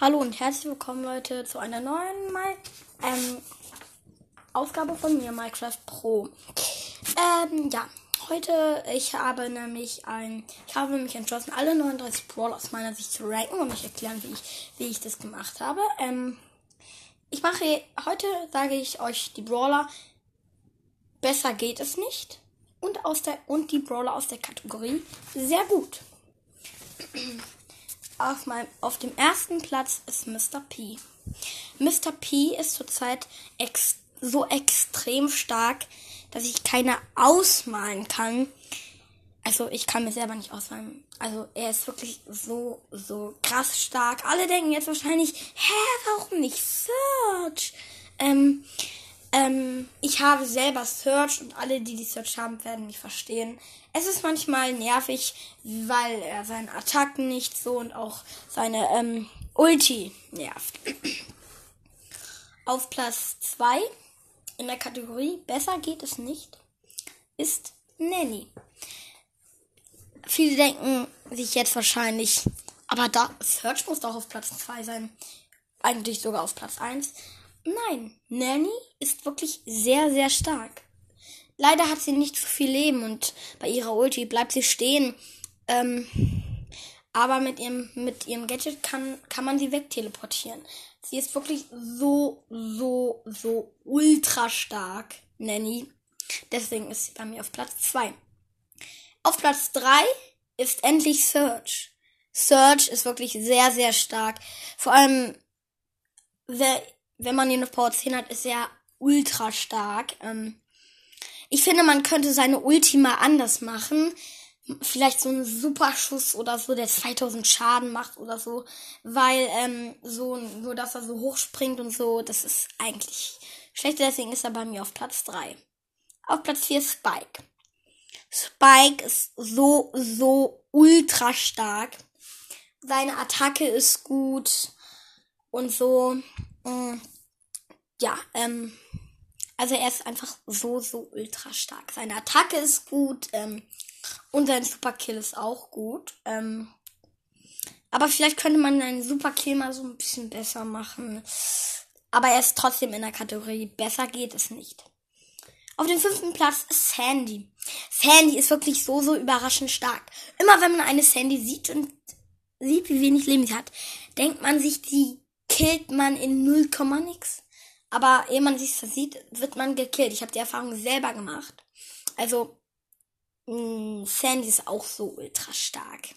Hallo und herzlich willkommen Leute zu einer neuen Mal ähm, Aufgabe von mir, Minecraft Pro. Ähm, ja, heute, ich habe nämlich ein, ich habe mich entschlossen, alle 39 Brawl aus meiner Sicht zu ranken und euch erklären, wie ich, wie ich das gemacht habe. Ähm, ich mache, heute sage ich euch die Brawler, besser geht es nicht und aus der, und die Brawler aus der Kategorie sehr gut. Auf, meinem, auf dem ersten Platz ist Mr. P. Mr. P ist zurzeit ex so extrem stark, dass ich keine ausmalen kann. Also ich kann mir selber nicht ausmalen. Also er ist wirklich so, so krass stark. Alle denken jetzt wahrscheinlich, hä, warum nicht Search? Ähm, ähm, ich habe selber Search und alle, die die Search haben, werden mich verstehen. Es ist manchmal nervig, weil er seine Attacken nicht so und auch seine ähm, Ulti nervt. Auf Platz 2 in der Kategorie Besser geht es nicht ist Nanny. Viele denken sich jetzt wahrscheinlich, aber da Search muss doch auf Platz 2 sein. Eigentlich sogar auf Platz 1. Nein, Nanny ist wirklich sehr, sehr stark. Leider hat sie nicht so viel Leben und bei ihrer Ulti bleibt sie stehen. Ähm, aber mit ihrem, mit ihrem Gadget kann, kann man sie wegteleportieren. Sie ist wirklich so, so, so ultra stark, Nanny. Deswegen ist sie bei mir auf Platz 2. Auf Platz 3 ist endlich Search. Search ist wirklich sehr, sehr stark. Vor allem, wer, wenn man ihn auf Power 10 hat, ist er ultra stark. Ähm, ich finde, man könnte seine Ultima anders machen. Vielleicht so einen Superschuss oder so, der 2000 Schaden macht oder so. Weil, ähm, so, so dass er so hoch springt und so, das ist eigentlich schlecht. Deswegen ist er bei mir auf Platz 3. Auf Platz 4 Spike. Spike ist so, so ultra stark. Seine Attacke ist gut und so. Äh, ja, ähm, also er ist einfach so, so ultra stark. Seine Attacke ist gut ähm, und sein Superkill ist auch gut. Ähm, aber vielleicht könnte man einen Superkill mal so ein bisschen besser machen. Aber er ist trotzdem in der Kategorie besser geht es nicht. Auf dem fünften Platz ist Sandy. Sandy ist wirklich so, so überraschend stark. Immer wenn man eine Sandy sieht und sieht, wie wenig Leben sie hat, denkt man sich, die killt man in 0, nix. Aber ehe man sich versieht, wird man gekillt. Ich habe die Erfahrung selber gemacht. Also, mh, mm, Sandy ist auch so ultra stark.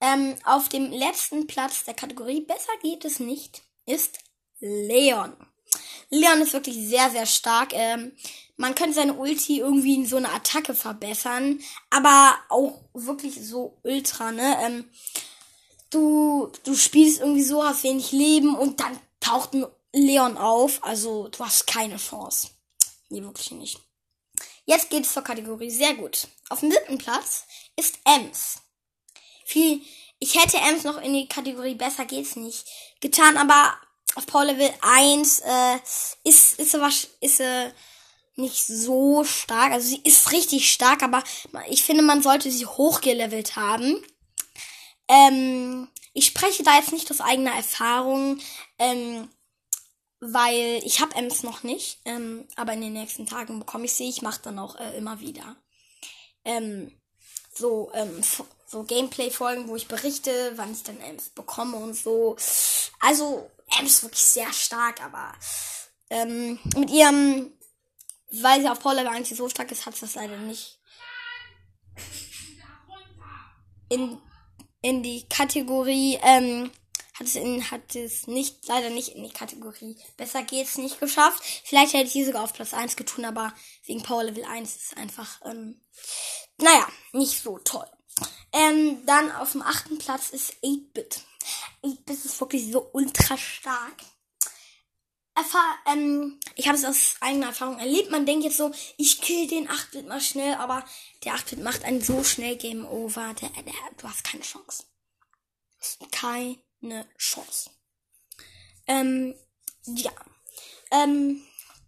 Ähm, auf dem letzten Platz der Kategorie Besser geht es nicht ist Leon. Leon ist wirklich sehr, sehr stark. Ähm, man könnte seine Ulti irgendwie in so eine Attacke verbessern, aber auch wirklich so ultra, ne? Ähm, du, du spielst irgendwie so, hast wenig Leben und dann taucht ein Leon auf. Also du hast keine Chance. Nee, wirklich nicht. Jetzt geht es zur Kategorie sehr gut. Auf dem siebten Platz ist Ems. Viel, ich hätte Ems noch in die Kategorie besser geht's nicht getan, aber auf Power Level 1 äh, ist, ist, sie, ist sie nicht so stark. Also sie ist richtig stark, aber ich finde, man sollte sie hochgelevelt haben. Ähm, ich spreche da jetzt nicht aus eigener Erfahrung, ähm, weil ich habe Ems noch nicht, ähm, aber in den nächsten Tagen bekomme ich sie. Ich mache dann auch äh, immer wieder ähm, so ähm, so Gameplay-Folgen, wo ich berichte, wann ich dann Ems bekomme und so. Also Ems wirklich sehr stark, aber ähm, mit ihrem, weil sie auf Power Level 1 so stark ist, hat sie das leider nicht in in die Kategorie, ähm, hat es, in, hat es nicht, leider nicht in die Kategorie. Besser geht's nicht geschafft. Vielleicht hätte ich die sogar auf Platz 1 getun, aber wegen Power Level 1 ist es einfach, ähm, naja, nicht so toll. Ähm, dann auf dem achten Platz ist 8-Bit. 8-Bit ist wirklich so ultra stark erfahr, ähm, ich habe es aus eigener Erfahrung erlebt. Man denkt jetzt so, ich kill den 8-Bit mal schnell, aber der 8-Bit macht einen so schnell Game Over. Der, der, du hast keine Chance. Keine Chance. Ähm, ja. Ähm,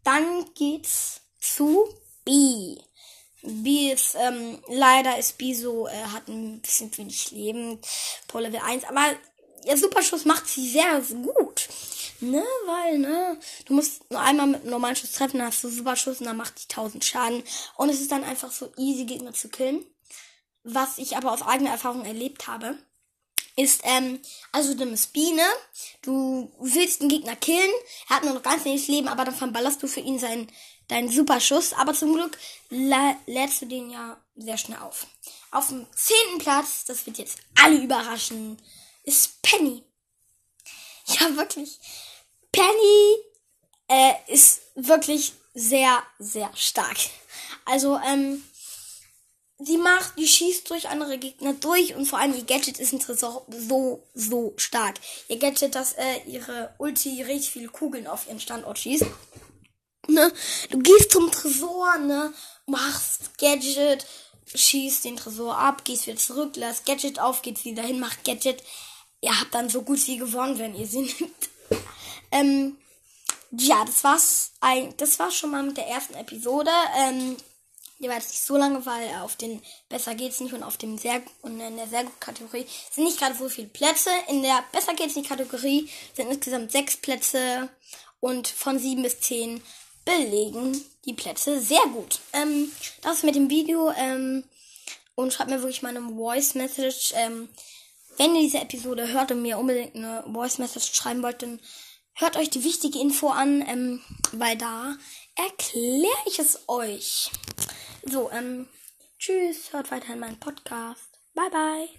dann geht's zu B. B ist, ähm, leider ist B so, äh, hat ein bisschen wenig Leben. Pro Level 1, aber ihr Superschuss macht sie sehr gut. Ne, weil, ne, du musst nur einmal mit einem normalen Schuss treffen, dann hast du Superschuss und dann macht die 1000 Schaden. Und es ist dann einfach so easy, Gegner zu killen. Was ich aber aus eigener Erfahrung erlebt habe, ist, ähm, also du bist Biene, du willst den Gegner killen, er hat nur noch ganz wenig Leben, aber dann verballerst du für ihn seinen, deinen Superschuss. Aber zum Glück lä lädst du den ja sehr schnell auf. Auf dem zehnten Platz, das wird jetzt alle überraschen, ist Penny. Ja, wirklich. Penny äh, ist wirklich sehr, sehr stark. Also, ähm, die macht, die schießt durch andere Gegner durch und vor allem ihr Gadget ist ein Tresor so, so stark. Ihr Gadget, dass äh, ihre Ulti richtig viele Kugeln auf ihren Standort schießt. Ne? Du gehst zum Tresor, ne? Machst Gadget, schießt den Tresor ab, gehst wieder zurück, lässt Gadget auf, geht wieder hin, macht Gadget. Ihr habt dann so gut wie gewonnen, wenn ihr sie nimmt. ähm, ja, das war's. Das war's schon mal mit der ersten Episode. Ähm, die war jetzt nicht so lange, weil auf den Besser geht's nicht und auf dem sehr und in der sehr gut Kategorie sind nicht gerade so viele Plätze. In der Besser geht's nicht Kategorie sind insgesamt sechs Plätze und von sieben bis zehn belegen die Plätze sehr gut. Ähm, das mit dem Video ähm, und schreibt mir wirklich mal eine Voice Message. Ähm, wenn ihr diese Episode hört und mir unbedingt eine Voice Message schreiben wollt, dann hört euch die wichtige Info an, ähm, weil da erkläre ich es euch. So, ähm, tschüss, hört weiterhin meinen Podcast. Bye, bye.